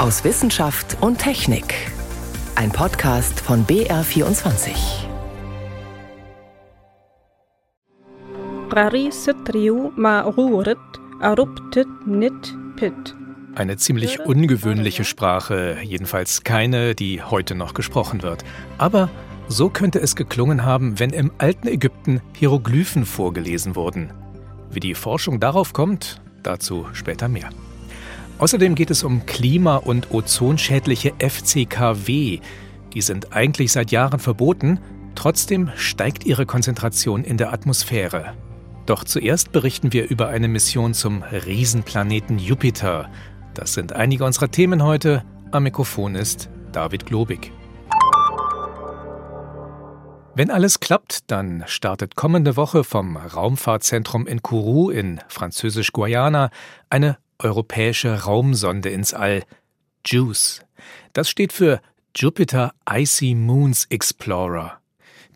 aus Wissenschaft und Technik. Ein Podcast von BR24. Eine ziemlich ungewöhnliche Sprache, jedenfalls keine, die heute noch gesprochen wird. Aber so könnte es geklungen haben, wenn im alten Ägypten Hieroglyphen vorgelesen wurden. Wie die Forschung darauf kommt, dazu später mehr. Außerdem geht es um klima- und ozonschädliche FCKW. Die sind eigentlich seit Jahren verboten, trotzdem steigt ihre Konzentration in der Atmosphäre. Doch zuerst berichten wir über eine Mission zum Riesenplaneten Jupiter. Das sind einige unserer Themen heute. Am Mikrofon ist David Globig. Wenn alles klappt, dann startet kommende Woche vom Raumfahrtzentrum in Kourou in Französisch-Guayana eine europäische Raumsonde ins All. JUICE. Das steht für Jupiter Icy Moons Explorer.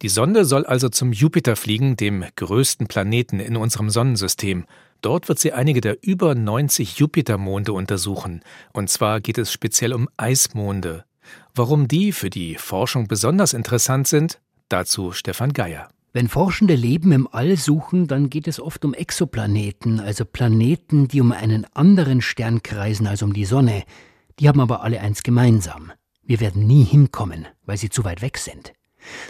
Die Sonde soll also zum Jupiter fliegen, dem größten Planeten in unserem Sonnensystem. Dort wird sie einige der über 90 Jupitermonde untersuchen. Und zwar geht es speziell um Eismonde. Warum die für die Forschung besonders interessant sind, Dazu Stefan Geier. Wenn Forschende Leben im All suchen, dann geht es oft um Exoplaneten, also Planeten, die um einen anderen Stern kreisen als um die Sonne. Die haben aber alle eins gemeinsam. Wir werden nie hinkommen, weil sie zu weit weg sind.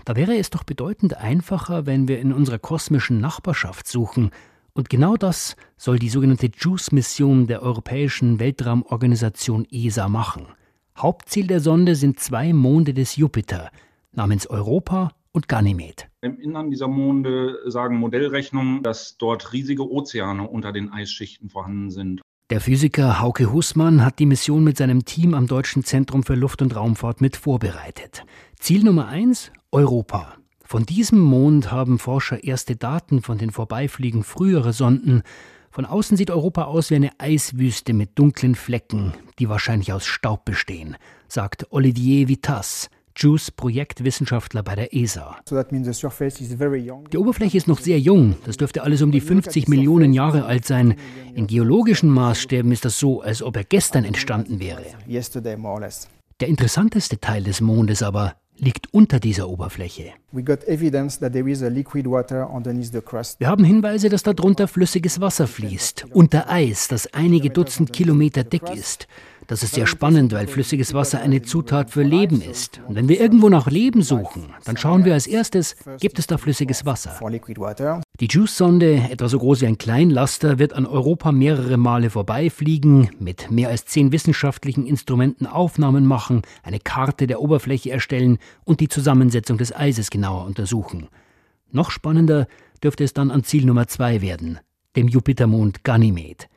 Da wäre es doch bedeutend einfacher, wenn wir in unserer kosmischen Nachbarschaft suchen. Und genau das soll die sogenannte JUICE-Mission der Europäischen Weltraumorganisation ESA machen. Hauptziel der Sonde sind zwei Monde des Jupiter, namens Europa und Ganymed. Im Innern dieser Monde sagen Modellrechnungen, dass dort riesige Ozeane unter den Eisschichten vorhanden sind. Der Physiker Hauke Hussmann hat die Mission mit seinem Team am Deutschen Zentrum für Luft- und Raumfahrt mit vorbereitet. Ziel Nummer eins: Europa. Von diesem Mond haben Forscher erste Daten von den Vorbeifliegen früherer Sonden. Von außen sieht Europa aus wie eine Eiswüste mit dunklen Flecken, die wahrscheinlich aus Staub bestehen, sagt Olivier Vitas, Juice Projektwissenschaftler bei der ESA. Die Oberfläche ist noch sehr jung, das dürfte alles um die 50 Millionen Jahre alt sein. In geologischen Maßstäben ist das so, als ob er gestern entstanden wäre. Der interessanteste Teil des Mondes aber liegt unter dieser Oberfläche. Wir haben Hinweise, dass darunter flüssiges Wasser fließt, unter Eis, das einige Dutzend Kilometer dick ist. Das ist sehr spannend, weil flüssiges Wasser eine Zutat für Leben ist. Und wenn wir irgendwo nach Leben suchen, dann schauen wir als erstes, gibt es da flüssiges Wasser? Die JUICE-Sonde, etwa so groß wie ein Kleinlaster, wird an Europa mehrere Male vorbeifliegen, mit mehr als zehn wissenschaftlichen Instrumenten Aufnahmen machen, eine Karte der Oberfläche erstellen und die Zusammensetzung des Eises genauer untersuchen. Noch spannender dürfte es dann an Ziel Nummer zwei werden, dem Jupitermond Ganymed.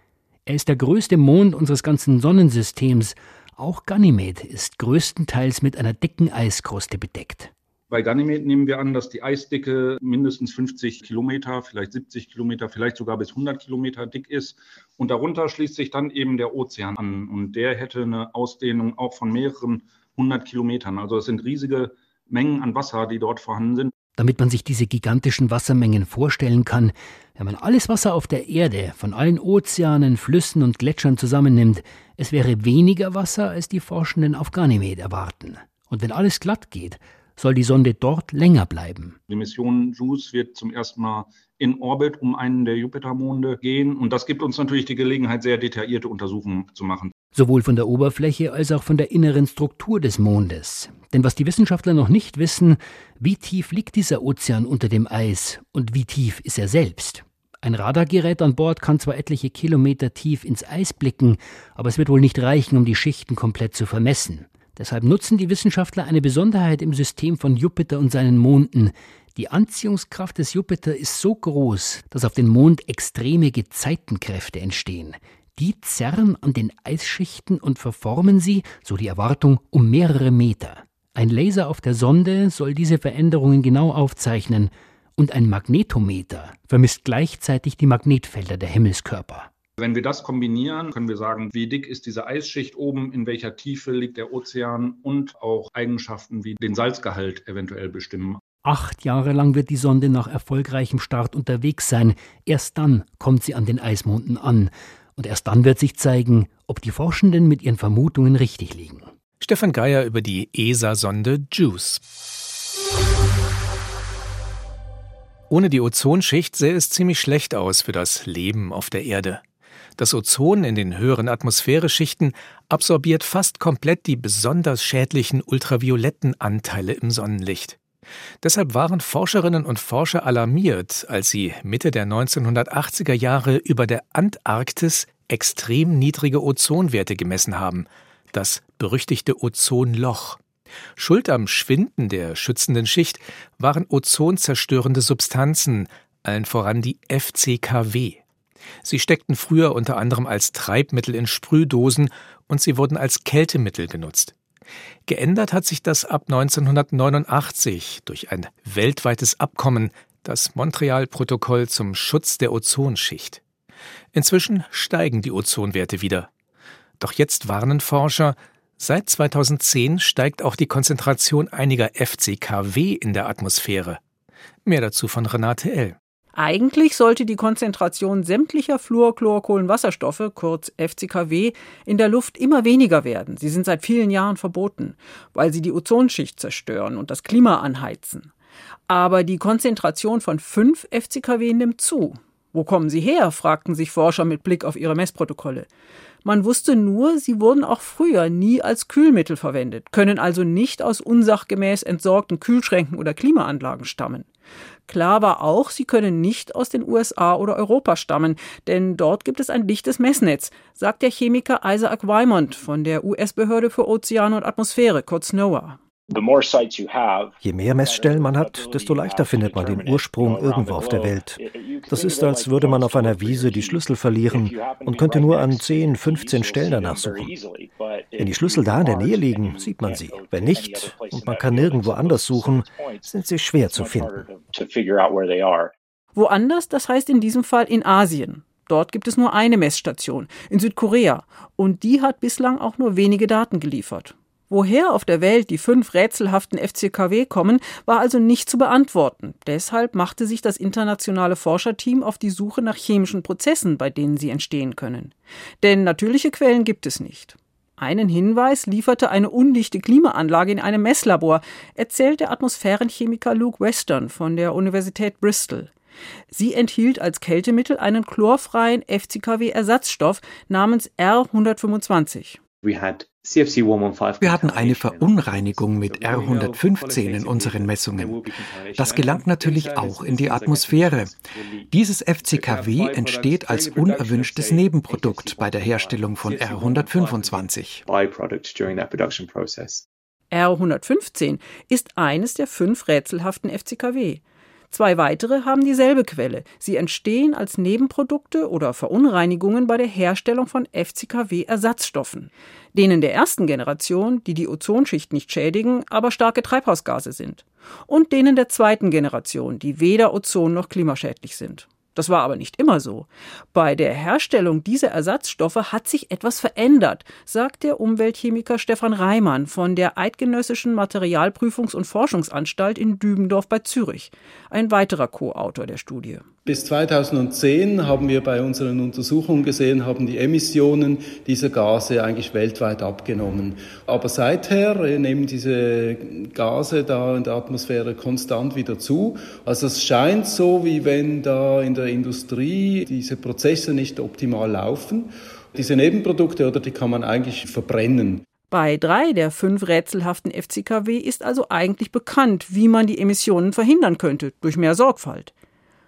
Er ist der größte Mond unseres ganzen Sonnensystems. Auch Ganymed ist größtenteils mit einer dicken Eiskruste bedeckt. Bei Ganymed nehmen wir an, dass die Eisdicke mindestens 50 Kilometer, vielleicht 70 Kilometer, vielleicht sogar bis 100 Kilometer dick ist. Und darunter schließt sich dann eben der Ozean an. Und der hätte eine Ausdehnung auch von mehreren hundert Kilometern. Also es sind riesige Mengen an Wasser, die dort vorhanden sind. Damit man sich diese gigantischen Wassermengen vorstellen kann, wenn man alles Wasser auf der Erde von allen Ozeanen, Flüssen und Gletschern zusammennimmt, es wäre weniger Wasser, als die Forschenden auf Ganymed erwarten. Und wenn alles glatt geht, soll die Sonde dort länger bleiben. Die Mission JUICE wird zum ersten Mal in Orbit um einen der Jupitermonde gehen. Und das gibt uns natürlich die Gelegenheit, sehr detaillierte Untersuchungen zu machen. Sowohl von der Oberfläche als auch von der inneren Struktur des Mondes. Denn was die Wissenschaftler noch nicht wissen, wie tief liegt dieser Ozean unter dem Eis und wie tief ist er selbst? Ein Radargerät an Bord kann zwar etliche Kilometer tief ins Eis blicken, aber es wird wohl nicht reichen, um die Schichten komplett zu vermessen. Deshalb nutzen die Wissenschaftler eine Besonderheit im System von Jupiter und seinen Monden. Die Anziehungskraft des Jupiter ist so groß, dass auf den Mond extreme Gezeitenkräfte entstehen. Die zerren an den Eisschichten und verformen sie, so die Erwartung, um mehrere Meter. Ein Laser auf der Sonde soll diese Veränderungen genau aufzeichnen und ein Magnetometer vermisst gleichzeitig die Magnetfelder der Himmelskörper. Wenn wir das kombinieren, können wir sagen, wie dick ist diese Eisschicht oben, in welcher Tiefe liegt der Ozean und auch Eigenschaften wie den Salzgehalt eventuell bestimmen. Acht Jahre lang wird die Sonde nach erfolgreichem Start unterwegs sein. Erst dann kommt sie an den Eismonden an. Und erst dann wird sich zeigen, ob die Forschenden mit ihren Vermutungen richtig liegen. Stefan Geier über die ESA-Sonde JUICE. Ohne die Ozonschicht sähe es ziemlich schlecht aus für das Leben auf der Erde. Das Ozon in den höheren Atmosphäreschichten absorbiert fast komplett die besonders schädlichen ultravioletten Anteile im Sonnenlicht. Deshalb waren Forscherinnen und Forscher alarmiert, als sie Mitte der 1980er Jahre über der Antarktis extrem niedrige Ozonwerte gemessen haben, das berüchtigte Ozonloch. Schuld am Schwinden der schützenden Schicht waren ozonzerstörende Substanzen, allen voran die FCKW. Sie steckten früher unter anderem als Treibmittel in Sprühdosen und sie wurden als Kältemittel genutzt. Geändert hat sich das ab 1989 durch ein weltweites Abkommen, das Montreal-Protokoll zum Schutz der Ozonschicht. Inzwischen steigen die Ozonwerte wieder. Doch jetzt warnen Forscher, seit 2010 steigt auch die Konzentration einiger FCKW in der Atmosphäre. Mehr dazu von Renate L. Eigentlich sollte die Konzentration sämtlicher Fluorchlorkohlenwasserstoffe, kurz FCKW, in der Luft immer weniger werden. Sie sind seit vielen Jahren verboten, weil sie die Ozonschicht zerstören und das Klima anheizen. Aber die Konzentration von 5 FCKW nimmt zu. Wo kommen sie her? fragten sich Forscher mit Blick auf ihre Messprotokolle. Man wusste nur, sie wurden auch früher nie als Kühlmittel verwendet, können also nicht aus unsachgemäß entsorgten Kühlschränken oder Klimaanlagen stammen. Klar war auch, sie können nicht aus den USA oder Europa stammen, denn dort gibt es ein dichtes Messnetz, sagt der Chemiker Isaac Wymont von der US-Behörde für Ozeane und Atmosphäre, kurz NOAA. Je mehr Messstellen man hat, desto leichter findet man den Ursprung irgendwo auf der Welt. Das ist, als würde man auf einer Wiese die Schlüssel verlieren und könnte nur an 10, 15 Stellen danach suchen. Wenn die Schlüssel da in der Nähe liegen, sieht man sie. Wenn nicht und man kann nirgendwo anders suchen, sind sie schwer zu finden. Woanders, das heißt in diesem Fall in Asien. Dort gibt es nur eine Messstation, in Südkorea, und die hat bislang auch nur wenige Daten geliefert. Woher auf der Welt die fünf rätselhaften FCKW kommen, war also nicht zu beantworten. Deshalb machte sich das internationale Forscherteam auf die Suche nach chemischen Prozessen, bei denen sie entstehen können. Denn natürliche Quellen gibt es nicht. Einen Hinweis lieferte eine undichte Klimaanlage in einem Messlabor, erzählt der Atmosphärenchemiker Luke Western von der Universität Bristol. Sie enthielt als Kältemittel einen chlorfreien FCKW-Ersatzstoff namens R125. Wir hatten eine Verunreinigung mit R115 in unseren Messungen. Das gelangt natürlich auch in die Atmosphäre. Dieses FCKW entsteht als unerwünschtes Nebenprodukt bei der Herstellung von R125. R115 ist eines der fünf rätselhaften FCKW. Zwei weitere haben dieselbe Quelle. Sie entstehen als Nebenprodukte oder Verunreinigungen bei der Herstellung von FCKW-Ersatzstoffen. Denen der ersten Generation, die die Ozonschicht nicht schädigen, aber starke Treibhausgase sind. Und denen der zweiten Generation, die weder ozon- noch klimaschädlich sind. Das war aber nicht immer so. Bei der Herstellung dieser Ersatzstoffe hat sich etwas verändert, sagt der Umweltchemiker Stefan Reimann von der Eidgenössischen Materialprüfungs- und Forschungsanstalt in Dübendorf bei Zürich, ein weiterer Co-Autor der Studie. Bis 2010 haben wir bei unseren Untersuchungen gesehen, haben die Emissionen dieser Gase eigentlich weltweit abgenommen. Aber seither nehmen diese Gase da in der Atmosphäre konstant wieder zu. Also es scheint so, wie wenn da in der Industrie diese Prozesse nicht optimal laufen. Diese Nebenprodukte oder die kann man eigentlich verbrennen. Bei drei der fünf rätselhaften FCKW ist also eigentlich bekannt, wie man die Emissionen verhindern könnte, durch mehr Sorgfalt.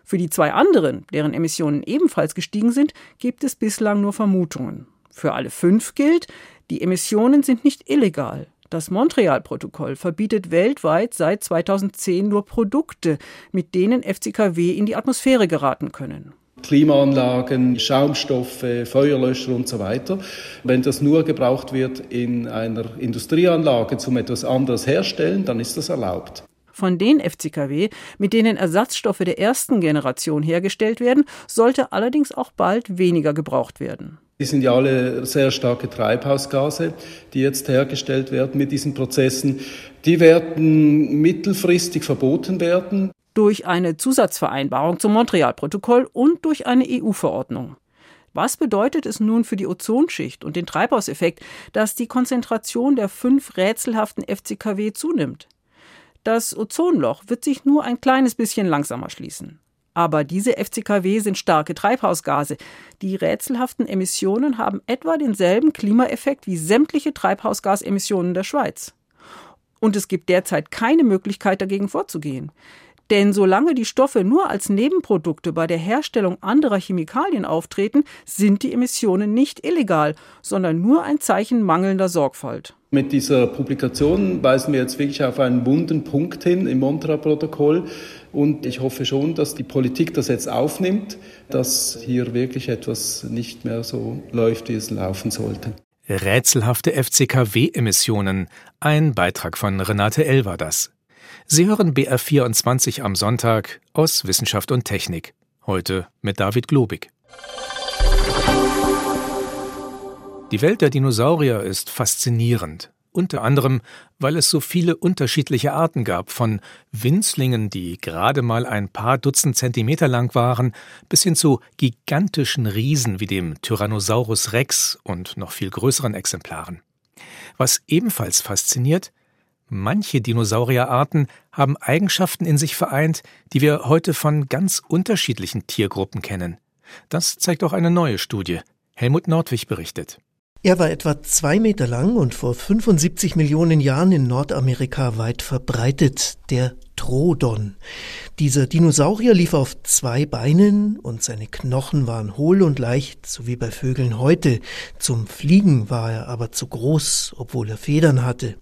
Für die zwei anderen, deren Emissionen ebenfalls gestiegen sind, gibt es bislang nur Vermutungen. Für alle fünf gilt, die Emissionen sind nicht illegal. Das Montreal-Protokoll verbietet weltweit seit 2010 nur Produkte, mit denen FCKW in die Atmosphäre geraten können. Klimaanlagen, Schaumstoffe, Feuerlöscher und so weiter. Wenn das nur gebraucht wird in einer Industrieanlage zum etwas anderes herstellen, dann ist das erlaubt. Von den FCKW, mit denen Ersatzstoffe der ersten Generation hergestellt werden, sollte allerdings auch bald weniger gebraucht werden. Die sind ja alle sehr starke Treibhausgase, die jetzt hergestellt werden mit diesen Prozessen. Die werden mittelfristig verboten werden. Durch eine Zusatzvereinbarung zum Montreal-Protokoll und durch eine EU-Verordnung. Was bedeutet es nun für die Ozonschicht und den Treibhauseffekt, dass die Konzentration der fünf rätselhaften FCKW zunimmt? Das Ozonloch wird sich nur ein kleines bisschen langsamer schließen. Aber diese FCKW sind starke Treibhausgase. Die rätselhaften Emissionen haben etwa denselben Klimaeffekt wie sämtliche Treibhausgasemissionen der Schweiz. Und es gibt derzeit keine Möglichkeit dagegen vorzugehen. Denn solange die Stoffe nur als Nebenprodukte bei der Herstellung anderer Chemikalien auftreten, sind die Emissionen nicht illegal, sondern nur ein Zeichen mangelnder Sorgfalt. Mit dieser Publikation weisen wir jetzt wirklich auf einen wunden Punkt hin im Montreal-Protokoll. Und ich hoffe schon, dass die Politik das jetzt aufnimmt, dass hier wirklich etwas nicht mehr so läuft, wie es laufen sollte. Rätselhafte FCKW-Emissionen. Ein Beitrag von Renate L. war das. Sie hören BR24 am Sonntag aus Wissenschaft und Technik. Heute mit David Globig. Die Welt der Dinosaurier ist faszinierend. Unter anderem, weil es so viele unterschiedliche Arten gab, von Winzlingen, die gerade mal ein paar Dutzend Zentimeter lang waren, bis hin zu gigantischen Riesen wie dem Tyrannosaurus Rex und noch viel größeren Exemplaren. Was ebenfalls fasziniert, manche Dinosaurierarten haben Eigenschaften in sich vereint, die wir heute von ganz unterschiedlichen Tiergruppen kennen. Das zeigt auch eine neue Studie. Helmut Nordwig berichtet. Er war etwa zwei Meter lang und vor 75 Millionen Jahren in Nordamerika weit verbreitet, der Trodon. Dieser Dinosaurier lief auf zwei Beinen und seine Knochen waren hohl und leicht, so wie bei Vögeln heute. Zum Fliegen war er aber zu groß, obwohl er Federn hatte.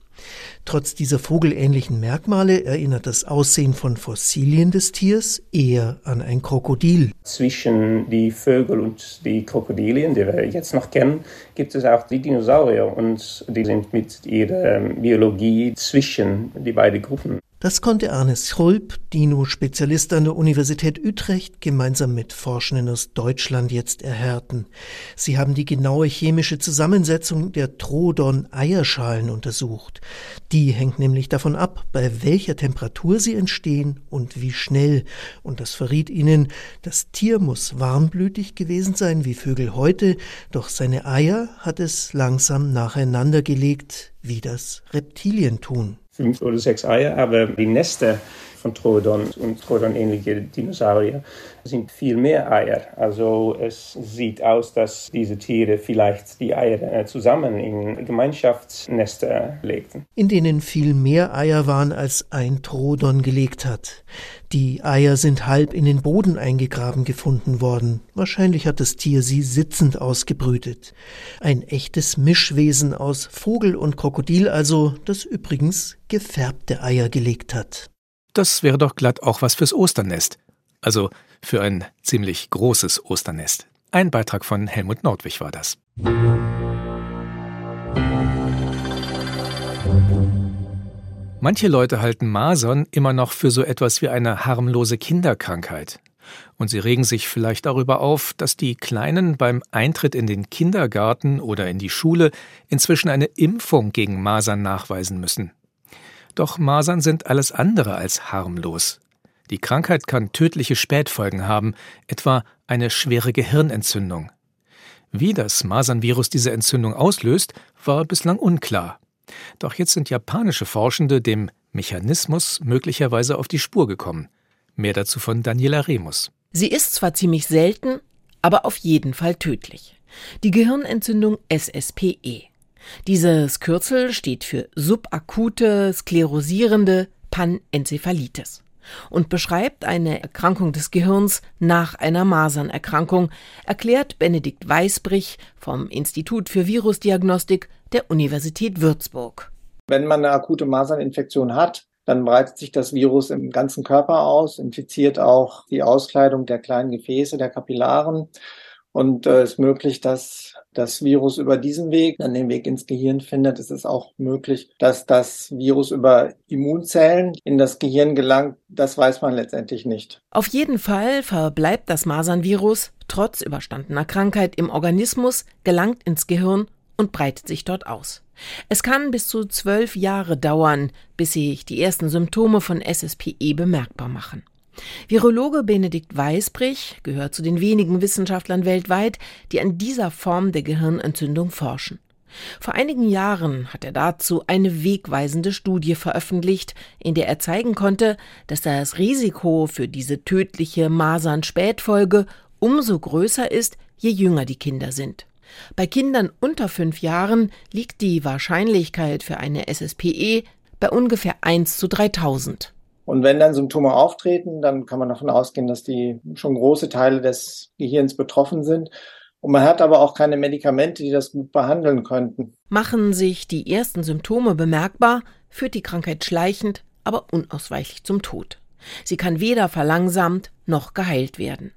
Trotz dieser vogelähnlichen Merkmale erinnert das Aussehen von Fossilien des Tiers eher an ein Krokodil. Zwischen die Vögel und die Krokodilien, die wir jetzt noch kennen, gibt es auch die Dinosaurier und die sind mit ihrer Biologie zwischen die beiden Gruppen. Das konnte Arnes Schrulp, Dino-Spezialist an der Universität Utrecht, gemeinsam mit Forschenden aus Deutschland jetzt erhärten. Sie haben die genaue chemische Zusammensetzung der Trodon-Eierschalen untersucht. Die hängt nämlich davon ab, bei welcher Temperatur sie entstehen und wie schnell. Und das verriet ihnen, das Tier muss warmblütig gewesen sein wie Vögel heute, doch seine Eier hat es langsam nacheinander gelegt, wie das Reptilien tun fünf oder sechs Eier, aber die Nester von Troodon und Troodon-ähnliche Dinosaurier sind viel mehr Eier. Also es sieht aus, dass diese Tiere vielleicht die Eier äh, zusammen in Gemeinschaftsnester legten. In denen viel mehr Eier waren, als ein Troodon gelegt hat. Die Eier sind halb in den Boden eingegraben gefunden worden. Wahrscheinlich hat das Tier sie sitzend ausgebrütet. Ein echtes Mischwesen aus Vogel und Krokodil also, das übrigens gefärbte Eier gelegt hat. Das wäre doch glatt auch was fürs Osternest. Also für ein ziemlich großes Osternest. Ein Beitrag von Helmut Nordwig war das. Manche Leute halten Masern immer noch für so etwas wie eine harmlose Kinderkrankheit. Und sie regen sich vielleicht darüber auf, dass die Kleinen beim Eintritt in den Kindergarten oder in die Schule inzwischen eine Impfung gegen Masern nachweisen müssen. Doch Masern sind alles andere als harmlos. Die Krankheit kann tödliche Spätfolgen haben, etwa eine schwere Gehirnentzündung. Wie das Masernvirus diese Entzündung auslöst, war bislang unklar. Doch jetzt sind japanische Forschende dem Mechanismus möglicherweise auf die Spur gekommen. Mehr dazu von Daniela Remus. Sie ist zwar ziemlich selten, aber auf jeden Fall tödlich. Die Gehirnentzündung SSPE. Dieses Kürzel steht für subakute sklerosierende Panenzephalitis und beschreibt eine Erkrankung des Gehirns nach einer Masernerkrankung, erklärt Benedikt Weisbrich vom Institut für Virusdiagnostik der Universität Würzburg. Wenn man eine akute Maserninfektion hat, dann breitet sich das Virus im ganzen Körper aus, infiziert auch die Auskleidung der kleinen Gefäße, der Kapillaren und äh, ist möglich, dass das Virus über diesen Weg dann den Weg ins Gehirn findet. Es ist auch möglich, dass das Virus über Immunzellen in das Gehirn gelangt. Das weiß man letztendlich nicht. Auf jeden Fall verbleibt das Masernvirus trotz überstandener Krankheit im Organismus, gelangt ins Gehirn und breitet sich dort aus. Es kann bis zu zwölf Jahre dauern, bis sich die ersten Symptome von SSPE bemerkbar machen. Virologe Benedikt Weisbrich gehört zu den wenigen Wissenschaftlern weltweit, die an dieser Form der Gehirnentzündung forschen. Vor einigen Jahren hat er dazu eine wegweisende Studie veröffentlicht, in der er zeigen konnte, dass das Risiko für diese tödliche Masern-Spätfolge umso größer ist, je jünger die Kinder sind. Bei Kindern unter fünf Jahren liegt die Wahrscheinlichkeit für eine SSPE bei ungefähr 1 zu 3000. Und wenn dann Symptome auftreten, dann kann man davon ausgehen, dass die schon große Teile des Gehirns betroffen sind. Und man hat aber auch keine Medikamente, die das gut behandeln könnten. Machen sich die ersten Symptome bemerkbar, führt die Krankheit schleichend, aber unausweichlich zum Tod. Sie kann weder verlangsamt noch geheilt werden.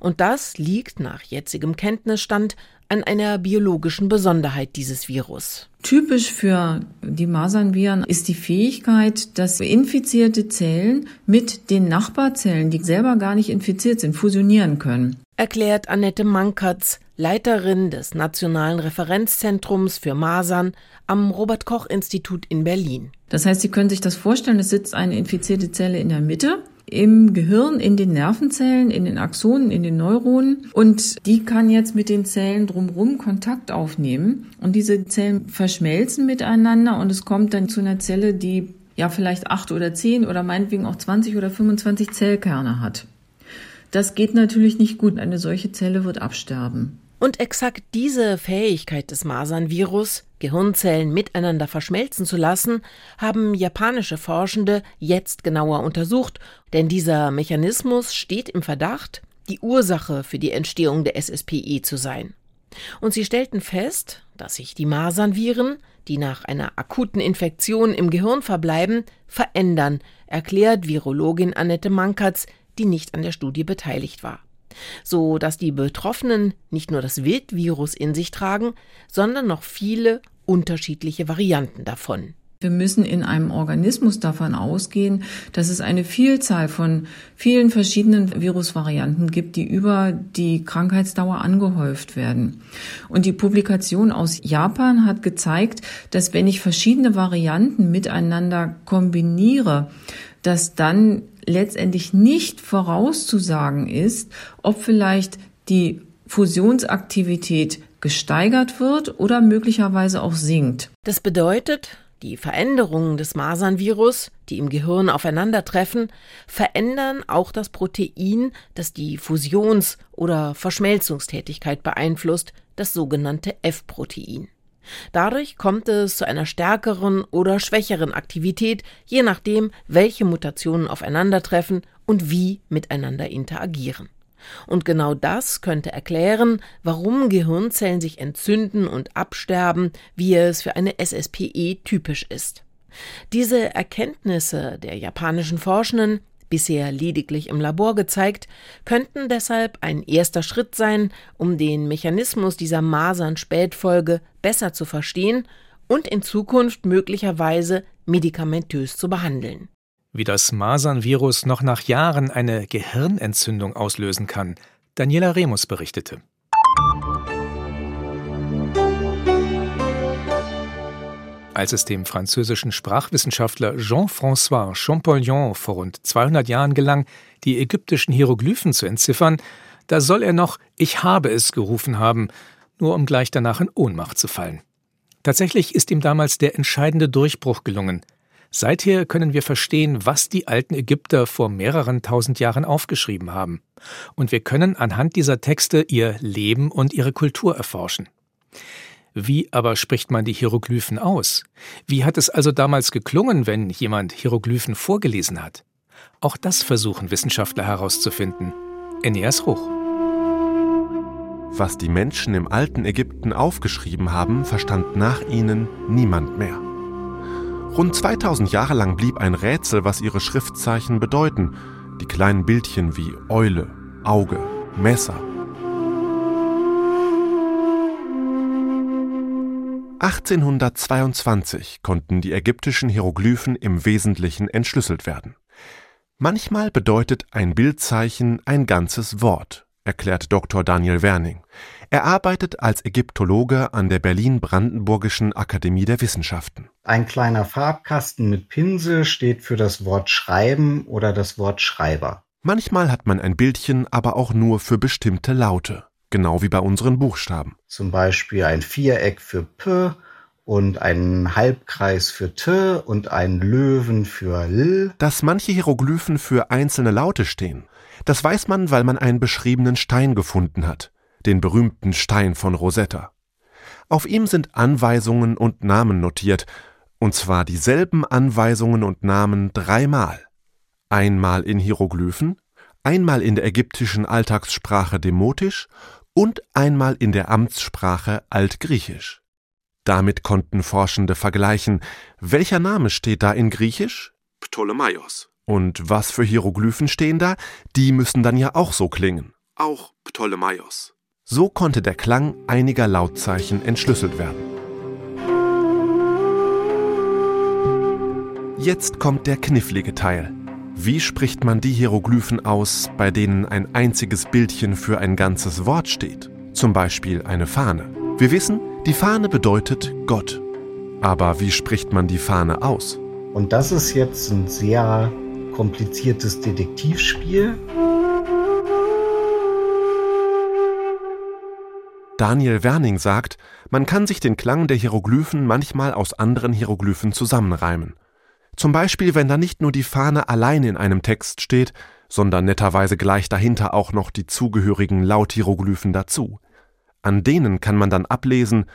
Und das liegt nach jetzigem Kenntnisstand an einer biologischen Besonderheit dieses Virus. Typisch für die Masernviren ist die Fähigkeit, dass infizierte Zellen mit den Nachbarzellen, die selber gar nicht infiziert sind, fusionieren können. Erklärt Annette Mankertz, Leiterin des Nationalen Referenzzentrums für Masern am Robert Koch Institut in Berlin. Das heißt, Sie können sich das vorstellen, es sitzt eine infizierte Zelle in der Mitte im Gehirn, in den Nervenzellen, in den Axonen, in den Neuronen. Und die kann jetzt mit den Zellen drumherum Kontakt aufnehmen. Und diese Zellen verschmelzen miteinander und es kommt dann zu einer Zelle, die ja vielleicht acht oder zehn oder meinetwegen auch 20 oder 25 Zellkerne hat. Das geht natürlich nicht gut. Eine solche Zelle wird absterben. Und exakt diese Fähigkeit des Masernvirus, Gehirnzellen miteinander verschmelzen zu lassen, haben japanische Forschende jetzt genauer untersucht, denn dieser Mechanismus steht im Verdacht, die Ursache für die Entstehung der SSPE zu sein. Und sie stellten fest, dass sich die Masernviren, die nach einer akuten Infektion im Gehirn verbleiben, verändern, erklärt Virologin Annette Mankertz, die nicht an der Studie beteiligt war so dass die Betroffenen nicht nur das Wildvirus in sich tragen, sondern noch viele unterschiedliche Varianten davon. Wir müssen in einem Organismus davon ausgehen, dass es eine Vielzahl von vielen verschiedenen Virusvarianten gibt, die über die Krankheitsdauer angehäuft werden. Und die Publikation aus Japan hat gezeigt, dass wenn ich verschiedene Varianten miteinander kombiniere, dass dann letztendlich nicht vorauszusagen ist, ob vielleicht die Fusionsaktivität gesteigert wird oder möglicherweise auch sinkt. Das bedeutet, die Veränderungen des Masernvirus, die im Gehirn aufeinandertreffen, verändern auch das Protein, das die Fusions- oder Verschmelzungstätigkeit beeinflusst, das sogenannte F-Protein. Dadurch kommt es zu einer stärkeren oder schwächeren Aktivität, je nachdem, welche Mutationen aufeinandertreffen und wie miteinander interagieren. Und genau das könnte erklären, warum Gehirnzellen sich entzünden und absterben, wie es für eine SSPE typisch ist. Diese Erkenntnisse der japanischen Forschenden bisher lediglich im Labor gezeigt, könnten deshalb ein erster Schritt sein, um den Mechanismus dieser Masern-Spätfolge besser zu verstehen und in Zukunft möglicherweise medikamentös zu behandeln. Wie das Masernvirus noch nach Jahren eine Gehirnentzündung auslösen kann, Daniela Remus berichtete. Als es dem französischen Sprachwissenschaftler Jean-François Champollion vor rund 200 Jahren gelang, die ägyptischen Hieroglyphen zu entziffern, da soll er noch Ich habe es gerufen haben, nur um gleich danach in Ohnmacht zu fallen. Tatsächlich ist ihm damals der entscheidende Durchbruch gelungen. Seither können wir verstehen, was die alten Ägypter vor mehreren tausend Jahren aufgeschrieben haben. Und wir können anhand dieser Texte ihr Leben und ihre Kultur erforschen. Wie aber spricht man die Hieroglyphen aus? Wie hat es also damals geklungen, wenn jemand Hieroglyphen vorgelesen hat? Auch das versuchen Wissenschaftler herauszufinden. Eneas Ruch. Was die Menschen im alten Ägypten aufgeschrieben haben, verstand nach ihnen niemand mehr. Rund 2000 Jahre lang blieb ein Rätsel, was ihre Schriftzeichen bedeuten. Die kleinen Bildchen wie Eule, Auge, Messer 1822 konnten die ägyptischen Hieroglyphen im Wesentlichen entschlüsselt werden. Manchmal bedeutet ein Bildzeichen ein ganzes Wort, erklärt Dr. Daniel Werning. Er arbeitet als Ägyptologe an der Berlin-Brandenburgischen Akademie der Wissenschaften. Ein kleiner Farbkasten mit Pinsel steht für das Wort Schreiben oder das Wort Schreiber. Manchmal hat man ein Bildchen aber auch nur für bestimmte Laute, genau wie bei unseren Buchstaben. Zum Beispiel ein Viereck für P und einen Halbkreis für T und einen Löwen für L. Dass manche Hieroglyphen für einzelne Laute stehen, das weiß man, weil man einen beschriebenen Stein gefunden hat, den berühmten Stein von Rosetta. Auf ihm sind Anweisungen und Namen notiert, und zwar dieselben Anweisungen und Namen dreimal. Einmal in Hieroglyphen, einmal in der ägyptischen Alltagssprache Demotisch und einmal in der Amtssprache Altgriechisch. Damit konnten Forschende vergleichen, welcher Name steht da in Griechisch? Ptolemaios. Und was für Hieroglyphen stehen da? Die müssen dann ja auch so klingen. Auch Ptolemaios. So konnte der Klang einiger Lautzeichen entschlüsselt werden. Jetzt kommt der knifflige Teil. Wie spricht man die Hieroglyphen aus, bei denen ein einziges Bildchen für ein ganzes Wort steht? Zum Beispiel eine Fahne. Wir wissen, die Fahne bedeutet Gott. Aber wie spricht man die Fahne aus? Und das ist jetzt ein sehr kompliziertes Detektivspiel. Daniel Werning sagt, man kann sich den Klang der Hieroglyphen manchmal aus anderen Hieroglyphen zusammenreimen. Zum Beispiel, wenn da nicht nur die Fahne allein in einem Text steht, sondern netterweise gleich dahinter auch noch die zugehörigen Lauthieroglyphen dazu. An denen kann man dann ablesen,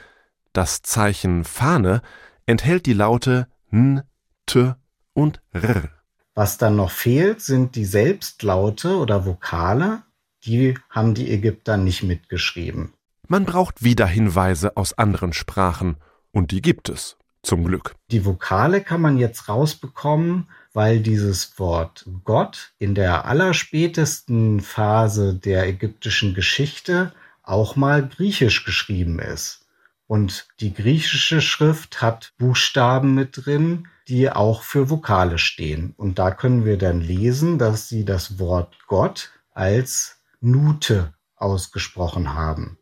das Zeichen Fahne enthält die Laute N, T und R. Was dann noch fehlt, sind die Selbstlaute oder Vokale. Die haben die Ägypter nicht mitgeschrieben. Man braucht wieder Hinweise aus anderen Sprachen, und die gibt es, zum Glück. Die Vokale kann man jetzt rausbekommen, weil dieses Wort Gott in der allerspätesten Phase der ägyptischen Geschichte auch mal griechisch geschrieben ist. Und die griechische Schrift hat Buchstaben mit drin, die auch für Vokale stehen. Und da können wir dann lesen, dass sie das Wort Gott als Nute ausgesprochen haben.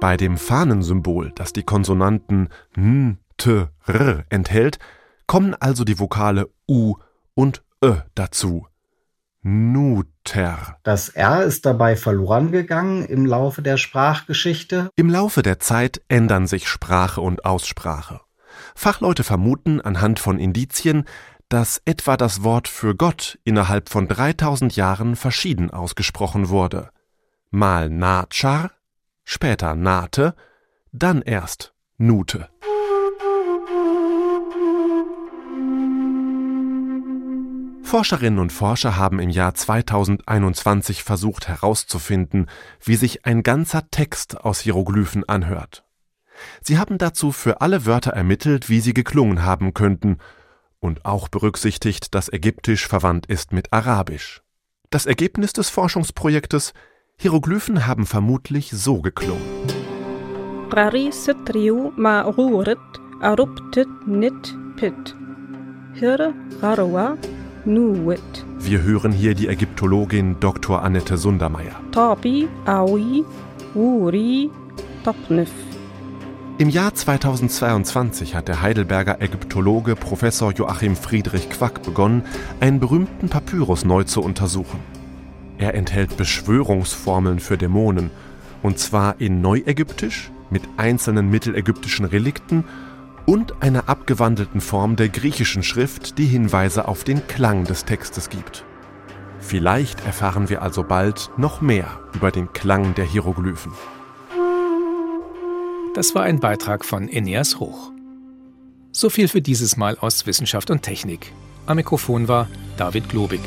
Bei dem Fahnensymbol, das die Konsonanten N, T, R enthält, kommen also die Vokale U und Ö dazu. Nuter. Das R ist dabei verloren gegangen im Laufe der Sprachgeschichte. Im Laufe der Zeit ändern sich Sprache und Aussprache. Fachleute vermuten anhand von Indizien, dass etwa das Wort für Gott innerhalb von 3000 Jahren verschieden ausgesprochen wurde. Mal Natschar, später Nate, dann erst Nute. Forscherinnen und Forscher haben im Jahr 2021 versucht herauszufinden, wie sich ein ganzer Text aus Hieroglyphen anhört. Sie haben dazu für alle Wörter ermittelt, wie sie geklungen haben könnten, und auch berücksichtigt, dass Ägyptisch verwandt ist mit Arabisch. Das Ergebnis des Forschungsprojektes Hieroglyphen haben vermutlich so geklungen. Wir hören hier die Ägyptologin Dr. Annette Sundermeier. Im Jahr 2022 hat der Heidelberger Ägyptologe Professor Joachim Friedrich Quack begonnen, einen berühmten Papyrus neu zu untersuchen. Er enthält Beschwörungsformeln für Dämonen, und zwar in Neuägyptisch mit einzelnen mittelägyptischen Relikten und einer abgewandelten Form der griechischen Schrift, die Hinweise auf den Klang des Textes gibt. Vielleicht erfahren wir also bald noch mehr über den Klang der Hieroglyphen. Das war ein Beitrag von Eneas Hoch. So viel für dieses Mal aus Wissenschaft und Technik. Am Mikrofon war David Globig.